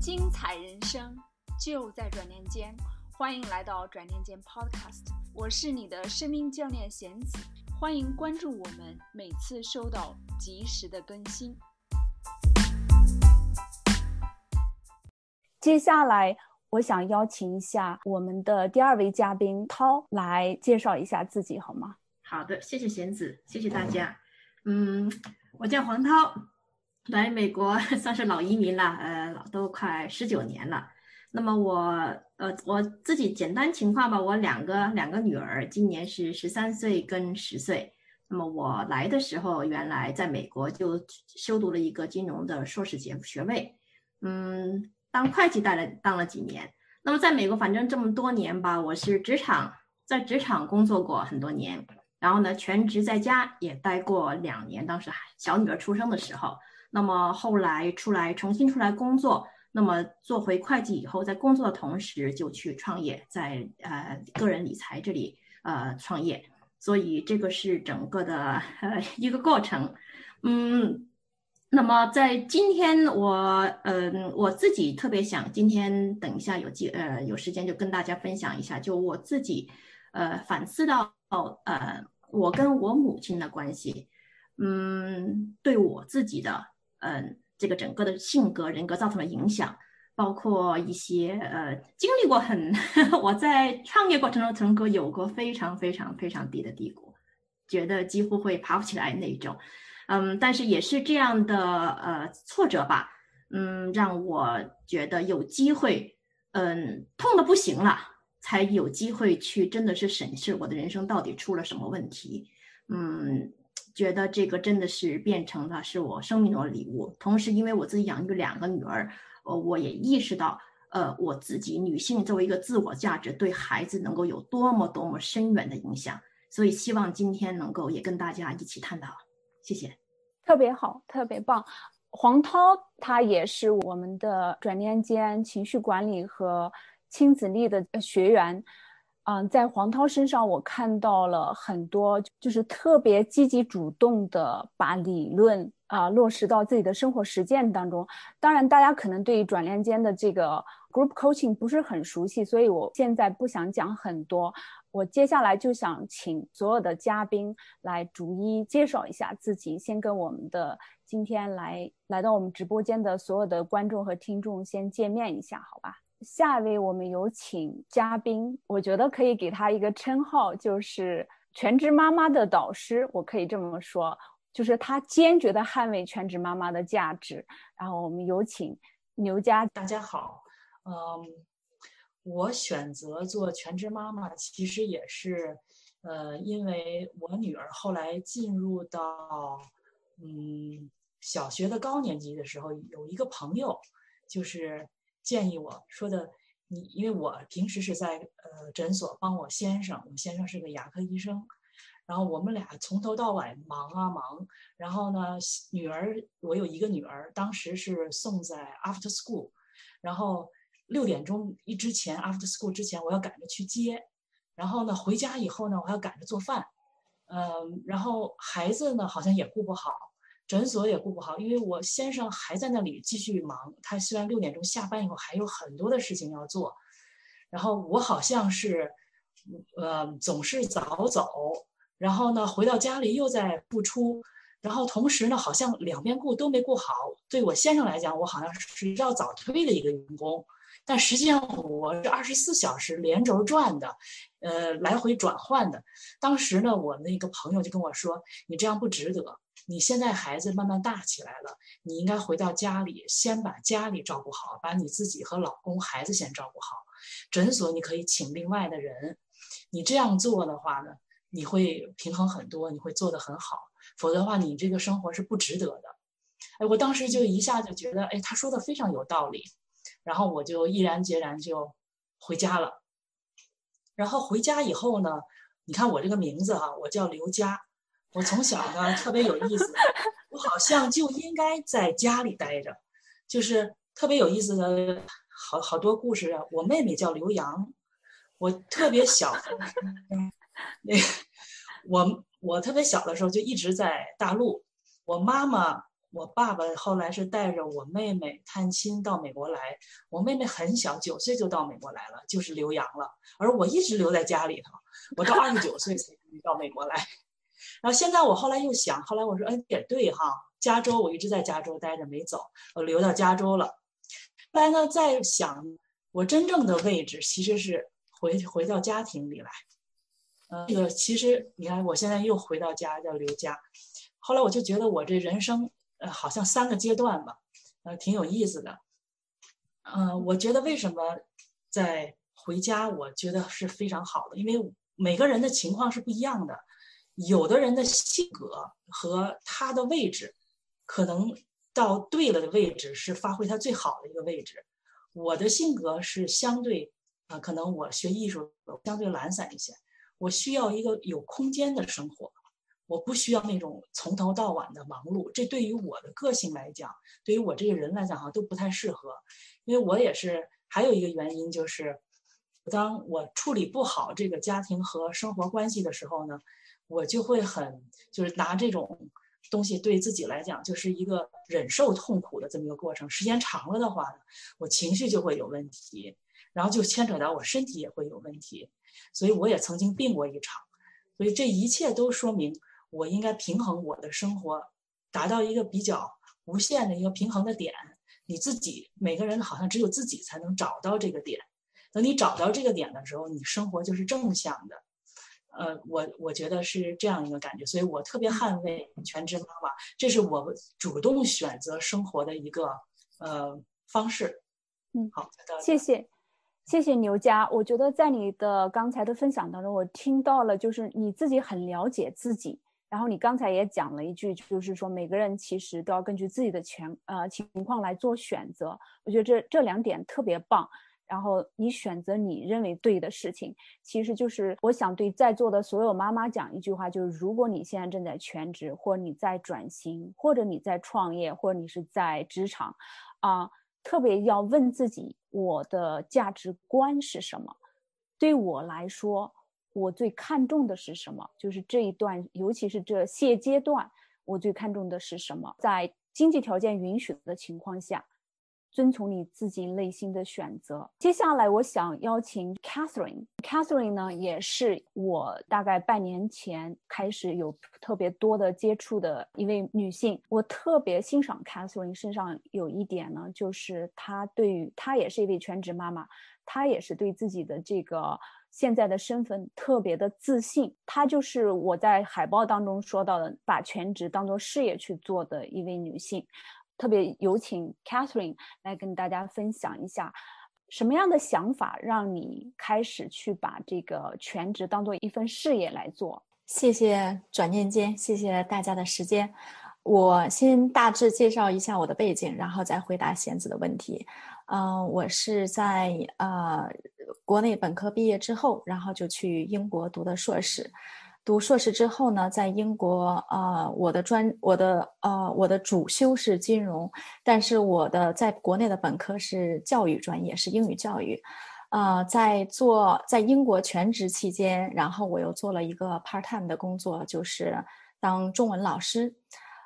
精彩人生就在转念间，欢迎来到转念间 Podcast，我是你的生命教练贤子，欢迎关注我们，每次收到及时的更新。接下来，我想邀请一下我们的第二位嘉宾涛来介绍一下自己，好吗？好的，谢谢贤子，谢谢大家。嗯，我叫黄涛，来美国 算是老移民了，呃，都快十九年了。那么我，呃，我自己简单情况吧，我两个两个女儿，今年是十三岁跟十岁。那么我来的时候，原来在美国就修读了一个金融的硕士学学位，嗯。当会计待了当了几年，那么在美国反正这么多年吧，我是职场在职场工作过很多年，然后呢全职在家也待过两年，当时小女儿出生的时候，那么后来出来重新出来工作，那么做回会计以后，在工作的同时就去创业，在呃个人理财这里呃创业，所以这个是整个的呃 一个过程，嗯。那么在今天，我嗯，我自己特别想今天等一下有机呃有时间就跟大家分享一下，就我自己呃反思到呃我跟我母亲的关系，嗯，对我自己的嗯这个整个的性格人格造成了影响，包括一些呃经历过很 我在创业过程中曾经有过非常非常非常低的低谷，觉得几乎会爬不起来那种。嗯，但是也是这样的呃挫折吧，嗯，让我觉得有机会，嗯，痛的不行了，才有机会去真的是审视我的人生到底出了什么问题，嗯，觉得这个真的是变成了是我生命中的礼物。同时，因为我自己养育两个女儿，呃，我也意识到，呃，我自己女性作为一个自我价值对孩子能够有多么多么深远的影响，所以希望今天能够也跟大家一起探讨。谢谢，特别好，特别棒。黄涛他也是我们的转念间情绪管理和亲子力的学员。嗯，在黄涛身上，我看到了很多，就是特别积极主动的把理论啊落实到自己的生活实践当中。当然，大家可能对于转念间的这个 group coaching 不是很熟悉，所以我现在不想讲很多。我接下来就想请所有的嘉宾来逐一介绍一下自己，先跟我们的今天来来到我们直播间的所有的观众和听众先见面一下，好吧？下一位我们有请嘉宾，我觉得可以给他一个称号，就是全职妈妈的导师，我可以这么说，就是他坚决的捍卫全职妈妈的价值。然后我们有请牛佳，大家好，嗯。我选择做全职妈妈，其实也是，呃，因为我女儿后来进入到，嗯，小学的高年级的时候，有一个朋友，就是建议我说的，你因为我平时是在呃诊所帮我先生，我先生是个牙科医生，然后我们俩从头到尾忙啊忙，然后呢，女儿我有一个女儿，当时是送在 after school，然后。六点钟一之前，after school 之前，我要赶着去接，然后呢，回家以后呢，我还要赶着做饭，嗯，然后孩子呢，好像也顾不好，诊所也顾不好，因为我先生还在那里继续忙，他虽然六点钟下班以后还有很多的事情要做，然后我好像是，呃，总是早走，然后呢，回到家里又在不出，然后同时呢，好像两边顾都没顾好，对我先生来讲，我好像是要早退的一个员工。但实际上我是二十四小时连轴转的，呃，来回转换的。当时呢，我那个朋友就跟我说：“你这样不值得。你现在孩子慢慢大起来了，你应该回到家里，先把家里照顾好，把你自己和老公、孩子先照顾好。诊所你可以请另外的人。你这样做的话呢，你会平衡很多，你会做得很好。否则的话，你这个生活是不值得的。”哎，我当时就一下就觉得，哎，他说的非常有道理。然后我就毅然决然就回家了。然后回家以后呢，你看我这个名字哈，我叫刘佳。我从小呢特别有意思，我好像就应该在家里待着，就是特别有意思的好好多故事啊。我妹妹叫刘洋，我特别小，那我我特别小的时候就一直在大陆。我妈妈我爸爸后来是带着我妹妹探亲到美国来，我妹妹很小，九岁就到美国来了，就是留洋了，而我一直留在家里头，我到二十九岁才到美国来。然后现在我后来又想，后来我说，哎，也对哈，加州我一直在加州待着没走，我留到加州了。后来呢，在想我真正的位置其实是回回到家庭里来。呃，这个其实你看，我现在又回到家叫刘家。后来我就觉得我这人生呃好像三个阶段吧，呃挺有意思的。嗯，我觉得为什么在回家，我觉得是非常好的，因为每个人的情况是不一样的。有的人的性格和他的位置，可能到对了的位置是发挥他最好的一个位置。我的性格是相对啊，可能我学艺术相对懒散一些，我需要一个有空间的生活，我不需要那种从头到晚的忙碌。这对于我的个性来讲，对于我这个人来讲哈都不太适合。因为我也是还有一个原因就是，当我处理不好这个家庭和生活关系的时候呢。我就会很就是拿这种东西对自己来讲就是一个忍受痛苦的这么一个过程，时间长了的话呢，我情绪就会有问题，然后就牵扯到我身体也会有问题，所以我也曾经病过一场，所以这一切都说明我应该平衡我的生活，达到一个比较无限的一个平衡的点。你自己每个人好像只有自己才能找到这个点，等你找到这个点的时候，你生活就是正向的。呃，我我觉得是这样一个感觉，所以我特别捍卫全职妈妈，这是我主动选择生活的一个呃方式。嗯，好，谢谢，谢谢牛佳。我觉得在你的刚才的分享当中，我听到了就是你自己很了解自己，然后你刚才也讲了一句，就是说每个人其实都要根据自己的全呃情况来做选择。我觉得这这两点特别棒。然后你选择你认为对的事情，其实就是我想对在座的所有妈妈讲一句话，就是如果你现在正在全职，或你在转型，或者你在创业，或者你是在职场，啊，特别要问自己，我的价值观是什么？对我来说，我最看重的是什么？就是这一段，尤其是这现阶段，我最看重的是什么？在经济条件允许的情况下。遵从你自己内心的选择。接下来，我想邀请 Catherine。Catherine 呢，也是我大概半年前开始有特别多的接触的一位女性。我特别欣赏 Catherine 身上有一点呢，就是她对于她也是一位全职妈妈，她也是对自己的这个现在的身份特别的自信。她就是我在海报当中说到的，把全职当做事业去做的一位女性。特别有请 Catherine 来跟大家分享一下，什么样的想法让你开始去把这个全职当做一份事业来做？谢谢转念间，谢谢大家的时间。我先大致介绍一下我的背景，然后再回答贤子的问题。嗯，我是在呃国内本科毕业之后，然后就去英国读的硕士。读硕士之后呢，在英国，呃，我的专，我的呃，我的主修是金融，但是我的在国内的本科是教育专业，是英语教育，呃，在做在英国全职期间，然后我又做了一个 part time 的工作，就是当中文老师，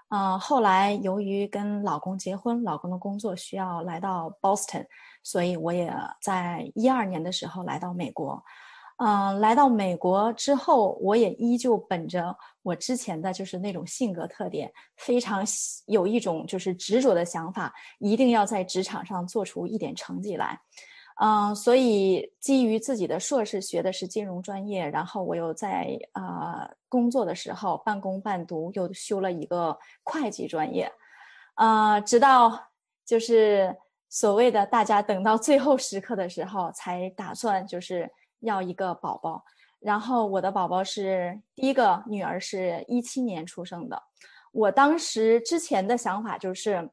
呃，后来由于跟老公结婚，老公的工作需要来到 Boston，所以我也在一二年的时候来到美国。嗯，来到美国之后，我也依旧本着我之前的就是那种性格特点，非常有一种就是执着的想法，一定要在职场上做出一点成绩来。嗯，所以基于自己的硕士学的是金融专业，然后我又在啊工作的时候半工半读，又修了一个会计专业。啊，直到就是所谓的大家等到最后时刻的时候，才打算就是。要一个宝宝，然后我的宝宝是第一个女儿，是一七年出生的。我当时之前的想法就是，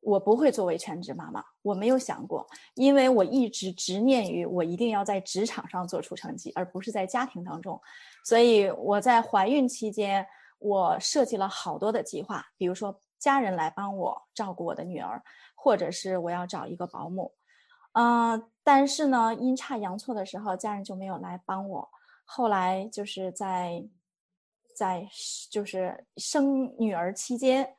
我不会作为全职妈妈，我没有想过，因为我一直执念于我一定要在职场上做出成绩，而不是在家庭当中。所以我在怀孕期间，我设计了好多的计划，比如说家人来帮我照顾我的女儿，或者是我要找一个保姆。嗯，但是呢，阴差阳错的时候，家人就没有来帮我。后来就是在，在就是生女儿期间，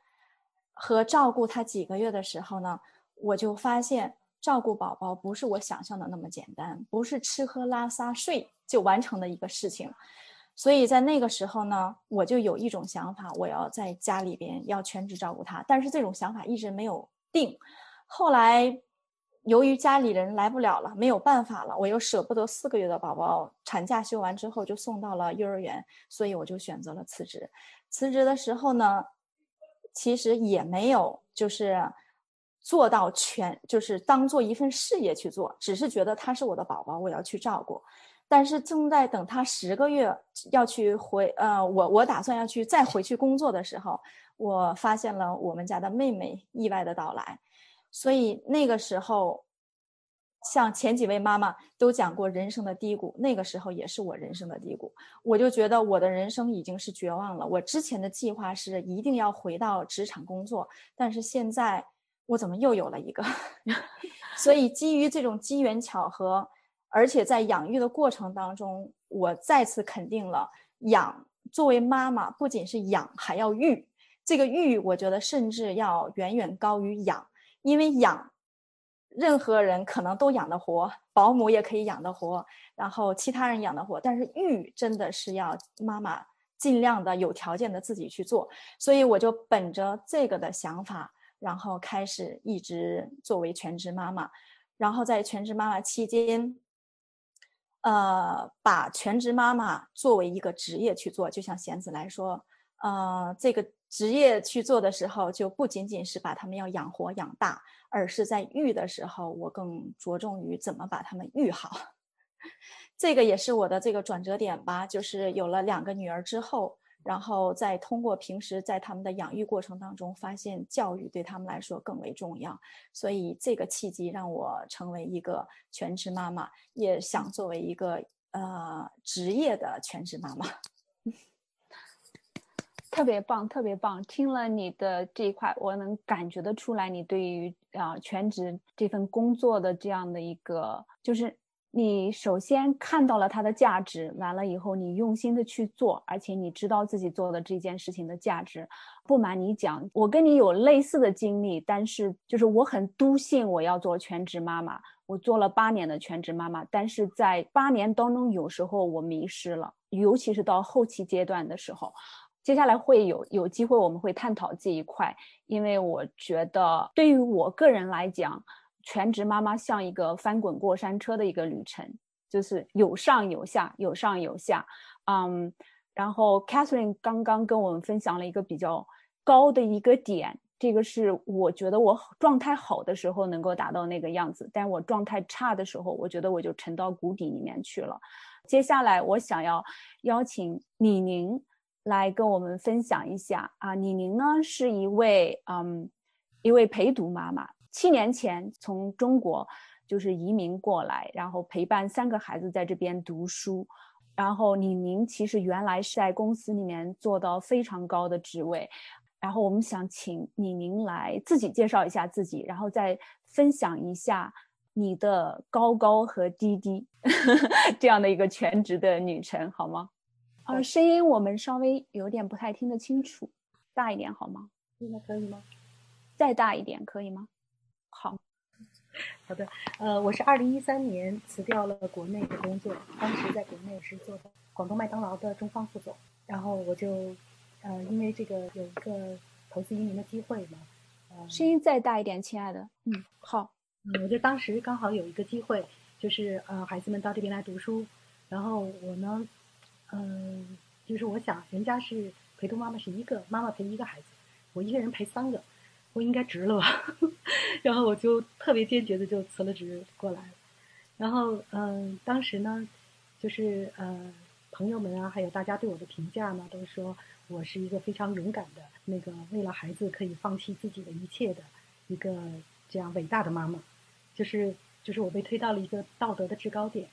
和照顾她几个月的时候呢，我就发现照顾宝宝不是我想象的那么简单，不是吃喝拉撒睡就完成的一个事情。所以在那个时候呢，我就有一种想法，我要在家里边要全职照顾他。但是这种想法一直没有定。后来由于家里人来不了了，没有办法了，我又舍不得四个月的宝宝产假休完之后就送到了幼儿园，所以我就选择了辞职。辞职的时候呢，其实也没有就是做到全，就是当做一份事业去做，只是觉得他是我的宝宝，我要去照顾。但是正在等他十个月要去回，呃，我我打算要去再回去工作的时候，我发现了我们家的妹妹意外的到来，所以那个时候，像前几位妈妈都讲过人生的低谷，那个时候也是我人生的低谷，我就觉得我的人生已经是绝望了。我之前的计划是一定要回到职场工作，但是现在我怎么又有了一个？所以基于这种机缘巧合。而且在养育的过程当中，我再次肯定了养作为妈妈不仅是养，还要育。这个育，我觉得甚至要远远高于养，因为养任何人可能都养得活，保姆也可以养得活，然后其他人养得活，但是育真的是要妈妈尽量的有条件的自己去做。所以我就本着这个的想法，然后开始一直作为全职妈妈，然后在全职妈妈期间。呃，把全职妈妈作为一个职业去做，就像贤子来说，呃，这个职业去做的时候，就不仅仅是把他们要养活养大，而是在育的时候，我更着重于怎么把他们育好。这个也是我的这个转折点吧，就是有了两个女儿之后。然后再通过平时在他们的养育过程当中，发现教育对他们来说更为重要，所以这个契机让我成为一个全职妈妈，也想作为一个呃职业的全职妈妈。特别棒，特别棒！听了你的这一块，我能感觉得出来，你对于啊全职这份工作的这样的一个就是。你首先看到了它的价值，完了以后你用心的去做，而且你知道自己做的这件事情的价值。不瞒你讲，我跟你有类似的经历，但是就是我很笃信我要做全职妈妈。我做了八年的全职妈妈，但是在八年当中，有时候我迷失了，尤其是到后期阶段的时候。接下来会有有机会我们会探讨这一块，因为我觉得对于我个人来讲。全职妈妈像一个翻滚过山车的一个旅程，就是有上有下，有上有下。嗯，然后 Catherine 刚刚跟我们分享了一个比较高的一个点，这个是我觉得我状态好的时候能够达到那个样子，但我状态差的时候，我觉得我就沉到谷底里面去了。接下来我想要邀请李宁来跟我们分享一下啊，李宁呢是一位嗯一位陪读妈妈。七年前从中国就是移民过来，然后陪伴三个孩子在这边读书。然后李宁其实原来是在公司里面做到非常高的职位。然后我们想请李宁来自己介绍一下自己，然后再分享一下你的高高和低低 这样的一个全职的旅程，好吗？啊，声音我们稍微有点不太听得清楚，大一点好吗？现在可以吗？再大一点可以吗？好，好的，呃，我是二零一三年辞掉了国内的工作，当时在国内是做的广东麦当劳的中方副总，然后我就，呃，因为这个有一个投资移民的机会嘛，呃，声音再大一点，亲爱的，嗯，好，嗯，我就当时刚好有一个机会，就是呃，孩子们到这边来读书，然后我呢，嗯，就是我想，人家是陪读妈妈是一个妈妈陪一个孩子，我一个人陪三个。我应该值了吧，然后我就特别坚决的就辞了职过来，然后嗯，当时呢，就是呃朋友们啊，还有大家对我的评价呢，都说我是一个非常勇敢的那个为了孩子可以放弃自己的一切的一个这样伟大的妈妈，就是就是我被推到了一个道德的制高点，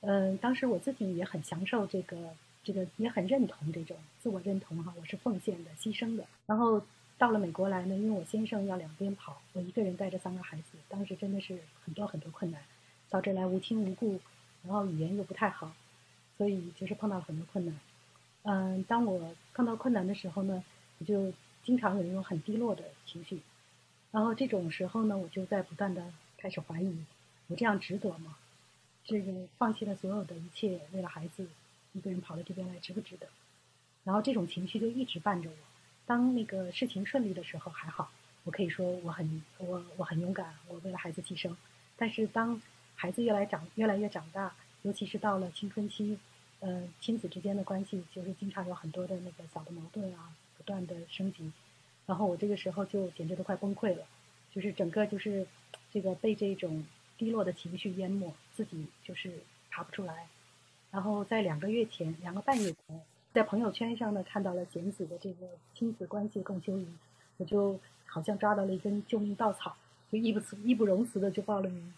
嗯，当时我自己也很享受这个这个也很认同这种自我认同哈，我是奉献的牺牲的，然后。到了美国来呢，因为我先生要两边跑，我一个人带着三个孩子，当时真的是很多很多困难。到这来无亲无故，然后语言又不太好，所以就是碰到很多困难。嗯，当我碰到困难的时候呢，我就经常有那种很低落的情绪。然后这种时候呢，我就在不断的开始怀疑，我这样值得吗？这个放弃了所有的一切，为了孩子，一个人跑到这边来，值不值得？然后这种情绪就一直伴着我。当那个事情顺利的时候还好，我可以说我很我我很勇敢，我为了孩子牺牲。但是当孩子越来长越来越长大，尤其是到了青春期，呃，亲子之间的关系就是经常有很多的那个小的矛盾啊，不断的升级。然后我这个时候就简直都快崩溃了，就是整个就是这个被这种低落的情绪淹没，自己就是爬不出来。然后在两个月前，两个半月前，在朋友圈上呢看到了贤子的这个亲子关系共修营，我就好像抓到了一根救命稻草，就义不义不容辞的就报了名。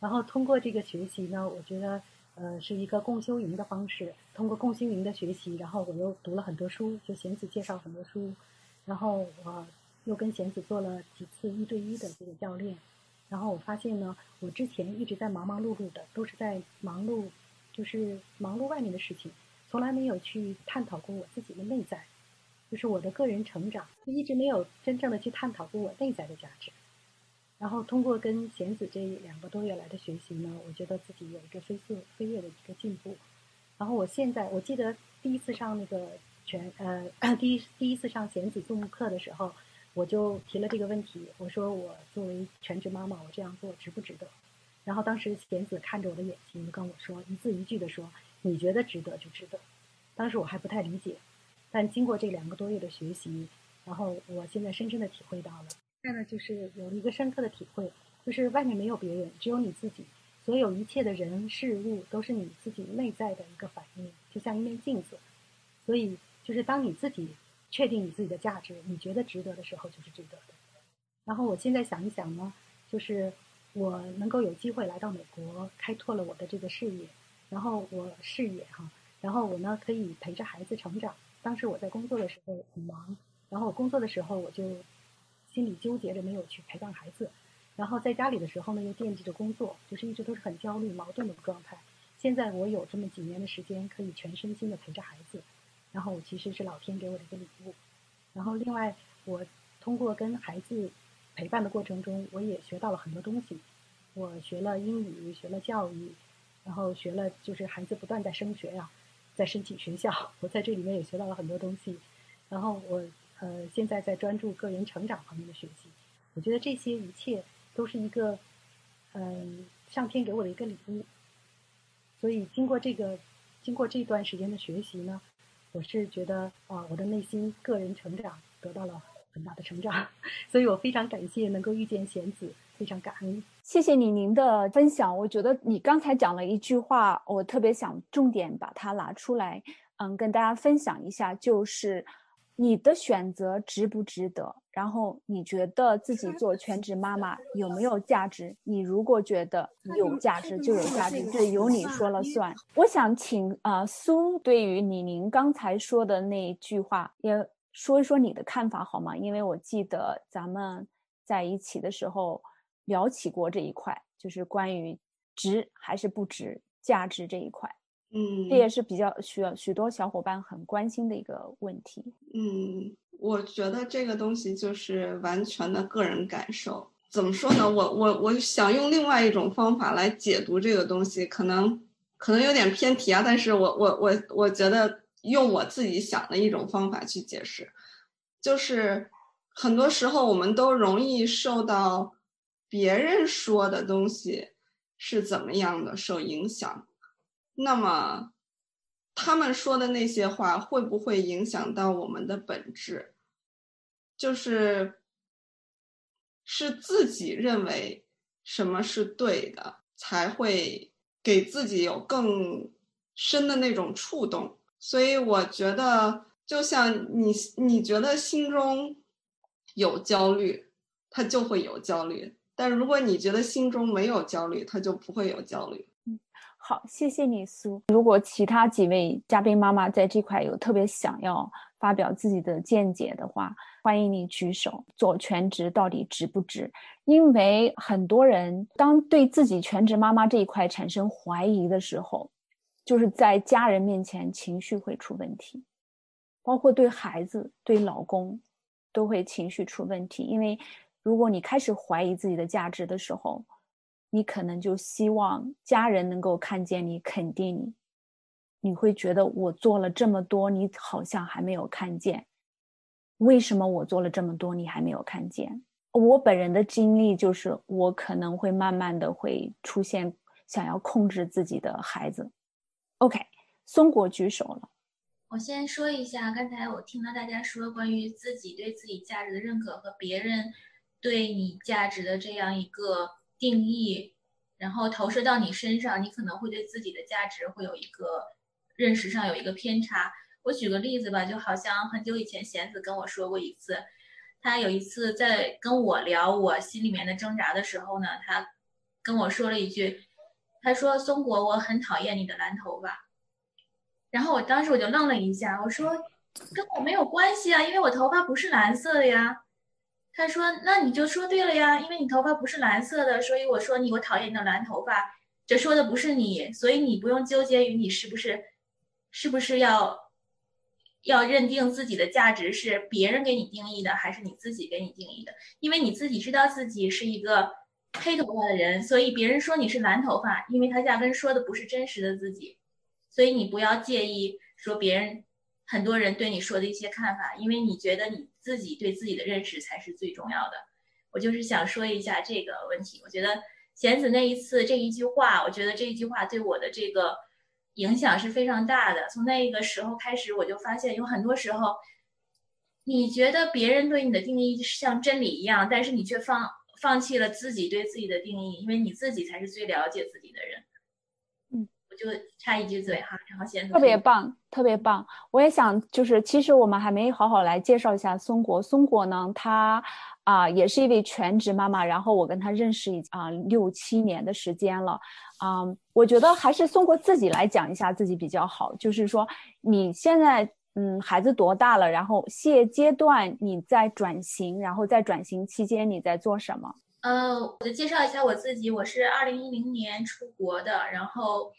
然后通过这个学习呢，我觉得呃是一个共修营的方式。通过共修营的学习，然后我又读了很多书，就贤子介绍很多书。然后我又跟贤子做了几次一对一的这个教练，然后我发现呢，我之前一直在忙忙碌碌的，都是在忙碌，就是忙碌外面的事情，从来没有去探讨过我自己的内在，就是我的个人成长，就一直没有真正的去探讨过我内在的价值。然后通过跟贤子这两个多月来的学习呢，我觉得自己有一个飞速飞跃的一个进步。然后我现在我记得第一次上那个。全呃，第一第一次上贤子动物课的时候，我就提了这个问题。我说我作为全职妈妈，我这样做值不值得？然后当时贤子看着我的眼睛，跟我说一字一句的说：“你觉得值得就值得。”当时我还不太理解，但经过这两个多月的学习，然后我现在深深的体会到了。现在呢就是有了一个深刻的体会，就是外面没有别人，只有你自己。所有一切的人事物都是你自己内在的一个反应，就像一面镜子。所以。就是当你自己确定你自己的价值，你觉得值得的时候，就是值得的。然后我现在想一想呢，就是我能够有机会来到美国，开拓了我的这个事业，然后我视野哈，然后我呢可以陪着孩子成长。当时我在工作的时候很忙，然后我工作的时候我就心里纠结着没有去陪伴孩子，然后在家里的时候呢又惦记着工作，就是一直都是很焦虑、矛盾的状态。现在我有这么几年的时间，可以全身心的陪着孩子。然后我其实是老天给我的一个礼物，然后另外我通过跟孩子陪伴的过程中，我也学到了很多东西。我学了英语，学了教育，然后学了就是孩子不断在升学呀，在申请学校，我在这里面也学到了很多东西。然后我呃现在在专注个人成长方面的学习，我觉得这些一切都是一个嗯上天给我的一个礼物。所以经过这个经过这段时间的学习呢。我是觉得啊，我的内心个人成长得到了很大的成长，所以我非常感谢能够遇见贤子，非常感恩。谢谢你您的分享，我觉得你刚才讲了一句话，我特别想重点把它拿出来，嗯，跟大家分享一下，就是。你的选择值不值得？然后你觉得自己做全职妈妈有没有价值？你如果觉得有价值，就有价值，这由你说了算。我想请啊苏，对于李宁刚才说的那句话，也说一说你的看法好吗？因为我记得咱们在一起的时候聊起过这一块，就是关于值还是不值价值这一块。嗯，这也是比较需要许多小伙伴很关心的一个问题。嗯，我觉得这个东西就是完全的个人感受。怎么说呢？我我我想用另外一种方法来解读这个东西，可能可能有点偏题啊。但是我我我我觉得用我自己想的一种方法去解释，就是很多时候我们都容易受到别人说的东西是怎么样的受影响。那么，他们说的那些话会不会影响到我们的本质？就是是自己认为什么是对的，才会给自己有更深的那种触动。所以我觉得，就像你，你觉得心中有焦虑，他就会有焦虑；但如果你觉得心中没有焦虑，他就不会有焦虑。好，谢谢你，苏。如果其他几位嘉宾妈妈在这块有特别想要发表自己的见解的话，欢迎你举手。做全职到底值不值？因为很多人当对自己全职妈妈这一块产生怀疑的时候，就是在家人面前情绪会出问题，包括对孩子、对老公，都会情绪出问题。因为如果你开始怀疑自己的价值的时候，你可能就希望家人能够看见你、肯定你。你会觉得我做了这么多，你好像还没有看见。为什么我做了这么多，你还没有看见？我本人的经历就是，我可能会慢慢的会出现想要控制自己的孩子。OK，松果举手了。我先说一下，刚才我听到大家说关于自己对自己价值的认可和别人对你价值的这样一个定义，然后投射到你身上，你可能会对自己的价值会有一个认识上有一个偏差。我举个例子吧，就好像很久以前贤子跟我说过一次，他有一次在跟我聊我心里面的挣扎的时候呢，他跟我说了一句。他说：“松果，我很讨厌你的蓝头发。”然后我当时我就愣了一下，我说：“跟我没有关系啊，因为我头发不是蓝色的呀。”他说：“那你就说对了呀，因为你头发不是蓝色的，所以我说你我讨厌你的蓝头发。这说的不是你，所以你不用纠结于你是不是，是不是要，要认定自己的价值是别人给你定义的，还是你自己给你定义的？因为你自己知道自己是一个。”黑头发的人，所以别人说你是蓝头发，因为他压根说的不是真实的自己，所以你不要介意说别人很多人对你说的一些看法，因为你觉得你自己对自己的认识才是最重要的。我就是想说一下这个问题。我觉得贤子那一次这一句话，我觉得这一句话对我的这个影响是非常大的。从那个时候开始，我就发现有很多时候，你觉得别人对你的定义是像真理一样，但是你却放。放弃了自己对自己的定义，因为你自己才是最了解自己的人。就插一句嘴哈，然后先特别棒，特别棒。我也想，就是其实我们还没好好来介绍一下松果。松果呢，她啊也是一位全职妈妈，然后我跟她认识已啊六七年的时间了。啊，我觉得还是松果自己来讲一下自己比较好。就是说你现在。嗯，孩子多大了？然后现阶段你在转型，然后在转型期间你在做什么？呃，我就介绍一下我自己。我是二零一零年出国的，然后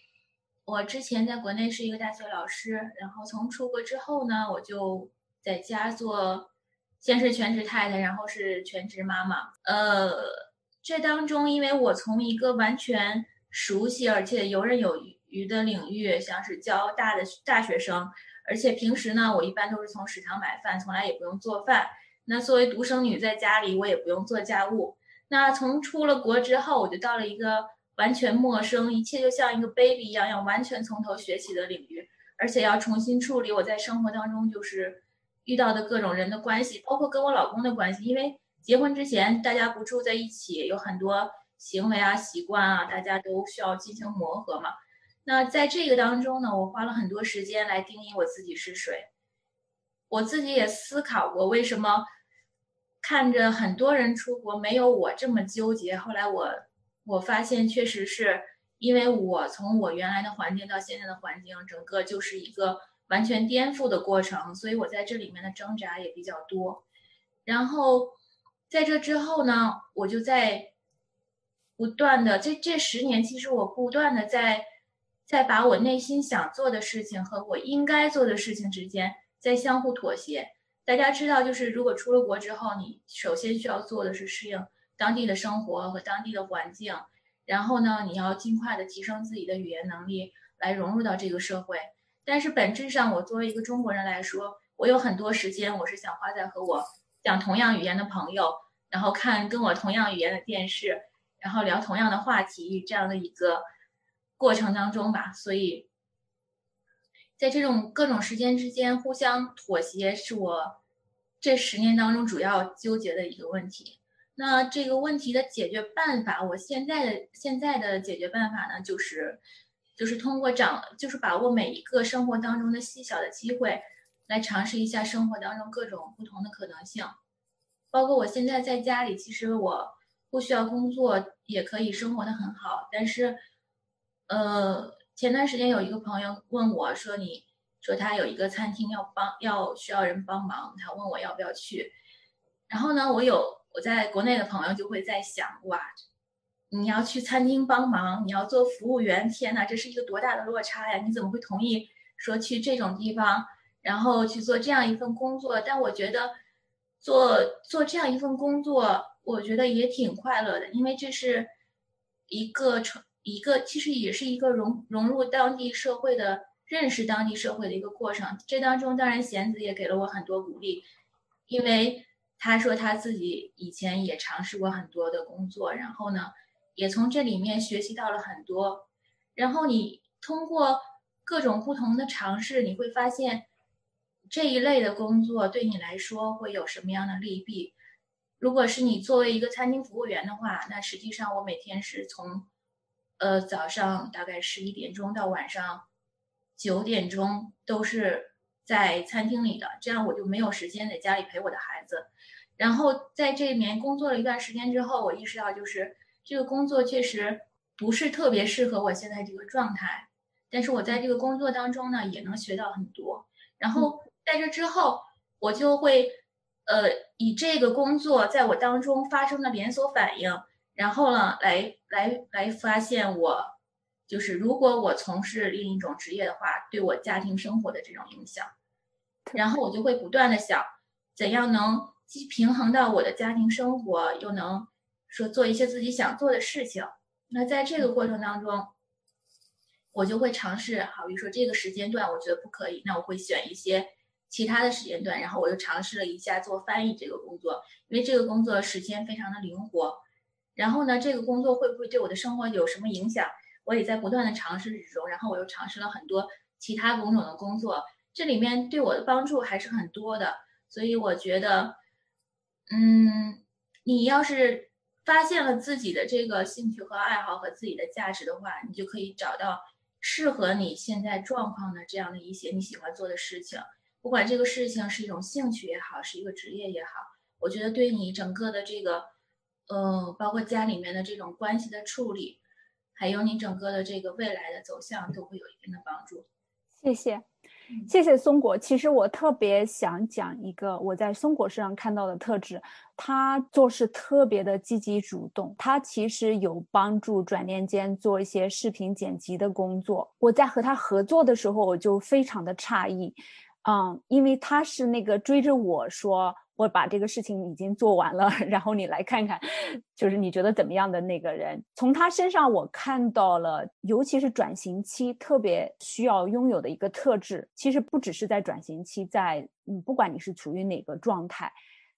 我之前在国内是一个大学老师，然后从出国之后呢，我就在家做，先是全职太太，然后是全职妈妈。呃，这当中，因为我从一个完全熟悉而且游刃有余的领域，像是教大的大学生。而且平时呢，我一般都是从食堂买饭，从来也不用做饭。那作为独生女，在家里我也不用做家务。那从出了国之后，我就到了一个完全陌生，一切就像一个 baby 一样，要完全从头学起的领域，而且要重新处理我在生活当中就是遇到的各种人的关系，包括跟我老公的关系。因为结婚之前大家不住在一起，有很多行为啊、习惯啊，大家都需要进行磨合嘛。那在这个当中呢，我花了很多时间来定义我自己是谁。我自己也思考过，为什么看着很多人出国没有我这么纠结。后来我我发现，确实是因为我从我原来的环境到现在的环境，整个就是一个完全颠覆的过程，所以我在这里面的挣扎也比较多。然后在这之后呢，我就在不断的这这十年，其实我不断的在。在把我内心想做的事情和我应该做的事情之间在相互妥协。大家知道，就是如果出了国之后，你首先需要做的是适应当地的生活和当地的环境，然后呢，你要尽快的提升自己的语言能力，来融入到这个社会。但是本质上，我作为一个中国人来说，我有很多时间，我是想花在和我讲同样语言的朋友，然后看跟我同样语言的电视，然后聊同样的话题这样的一个。过程当中吧，所以在这种各种时间之间互相妥协，是我这十年当中主要纠结的一个问题。那这个问题的解决办法，我现在的现在的解决办法呢，就是就是通过掌，就是把握每一个生活当中的细小的机会，来尝试一下生活当中各种不同的可能性。包括我现在在家里，其实我不需要工作，也可以生活的很好，但是。呃，前段时间有一个朋友问我说：“你说他有一个餐厅要帮，要需要人帮忙，他问我要不要去。”然后呢，我有我在国内的朋友就会在想：“哇，你要去餐厅帮忙，你要做服务员，天哪，这是一个多大的落差呀！你怎么会同意说去这种地方，然后去做这样一份工作？”但我觉得，做做这样一份工作，我觉得也挺快乐的，因为这是一个成一个，其实也是一个融融入当地社会的、认识当地社会的一个过程。这当中，当然贤子也给了我很多鼓励，因为他说他自己以前也尝试过很多的工作，然后呢，也从这里面学习到了很多。然后你通过各种不同的尝试，你会发现。这一类的工作对你来说会有什么样的利弊？如果是你作为一个餐厅服务员的话，那实际上我每天是从，呃早上大概十一点钟到晚上九点钟都是在餐厅里的，这样我就没有时间在家里陪我的孩子。然后在这里面工作了一段时间之后，我意识到就是这个工作确实不是特别适合我现在这个状态，但是我在这个工作当中呢也能学到很多，然后。在这之后，我就会，呃，以这个工作在我当中发生的连锁反应，然后呢，来来来发现我，就是如果我从事另一种职业的话，对我家庭生活的这种影响，然后我就会不断的想，怎样能既平衡到我的家庭生活，又能说做一些自己想做的事情。那在这个过程当中，我就会尝试，好比说这个时间段我觉得不可以，那我会选一些。其他的时间段，然后我又尝试了一下做翻译这个工作，因为这个工作时间非常的灵活。然后呢，这个工作会不会对我的生活有什么影响？我也在不断的尝试之中。然后我又尝试了很多其他工种的工作，这里面对我的帮助还是很多的。所以我觉得，嗯，你要是发现了自己的这个兴趣和爱好和自己的价值的话，你就可以找到适合你现在状况的这样的一些你喜欢做的事情。不管这个事情是一种兴趣也好，是一个职业也好，我觉得对你整个的这个，呃，包括家里面的这种关系的处理，还有你整个的这个未来的走向，都会有一定的帮助。谢谢，谢谢松果。其实我特别想讲一个我在松果身上看到的特质，他做事特别的积极主动。他其实有帮助转念间做一些视频剪辑的工作。我在和他合作的时候，我就非常的诧异。嗯，因为他是那个追着我说，我把这个事情已经做完了，然后你来看看，就是你觉得怎么样的那个人。从他身上我看到了，尤其是转型期特别需要拥有的一个特质。其实不只是在转型期，在嗯，不管你是处于哪个状态，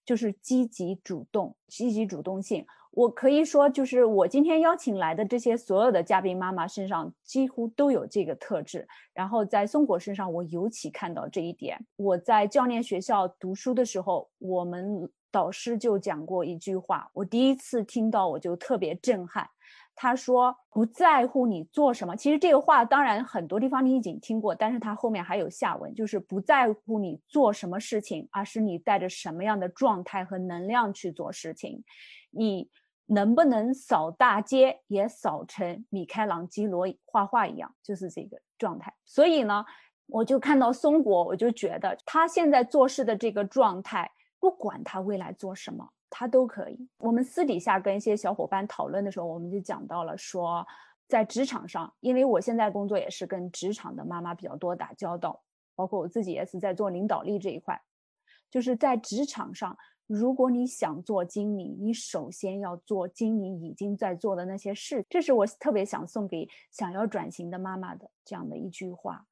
就是积极主动、积极主动性。我可以说，就是我今天邀请来的这些所有的嘉宾妈妈身上几乎都有这个特质。然后在松果身上，我尤其看到这一点。我在教练学校读书的时候，我们导师就讲过一句话，我第一次听到我就特别震撼。他说：“不在乎你做什么。”其实这个话当然很多地方你已经听过，但是他后面还有下文，就是不在乎你做什么事情，而是你带着什么样的状态和能量去做事情。你。能不能扫大街也扫成米开朗基罗画画一样，就是这个状态。所以呢，我就看到松果，我就觉得他现在做事的这个状态，不管他未来做什么，他都可以。我们私底下跟一些小伙伴讨论的时候，我们就讲到了说，在职场上，因为我现在工作也是跟职场的妈妈比较多打交道，包括我自己也是在做领导力这一块，就是在职场上。如果你想做经理，你首先要做经理已经在做的那些事。这是我特别想送给想要转型的妈妈的这样的一句话。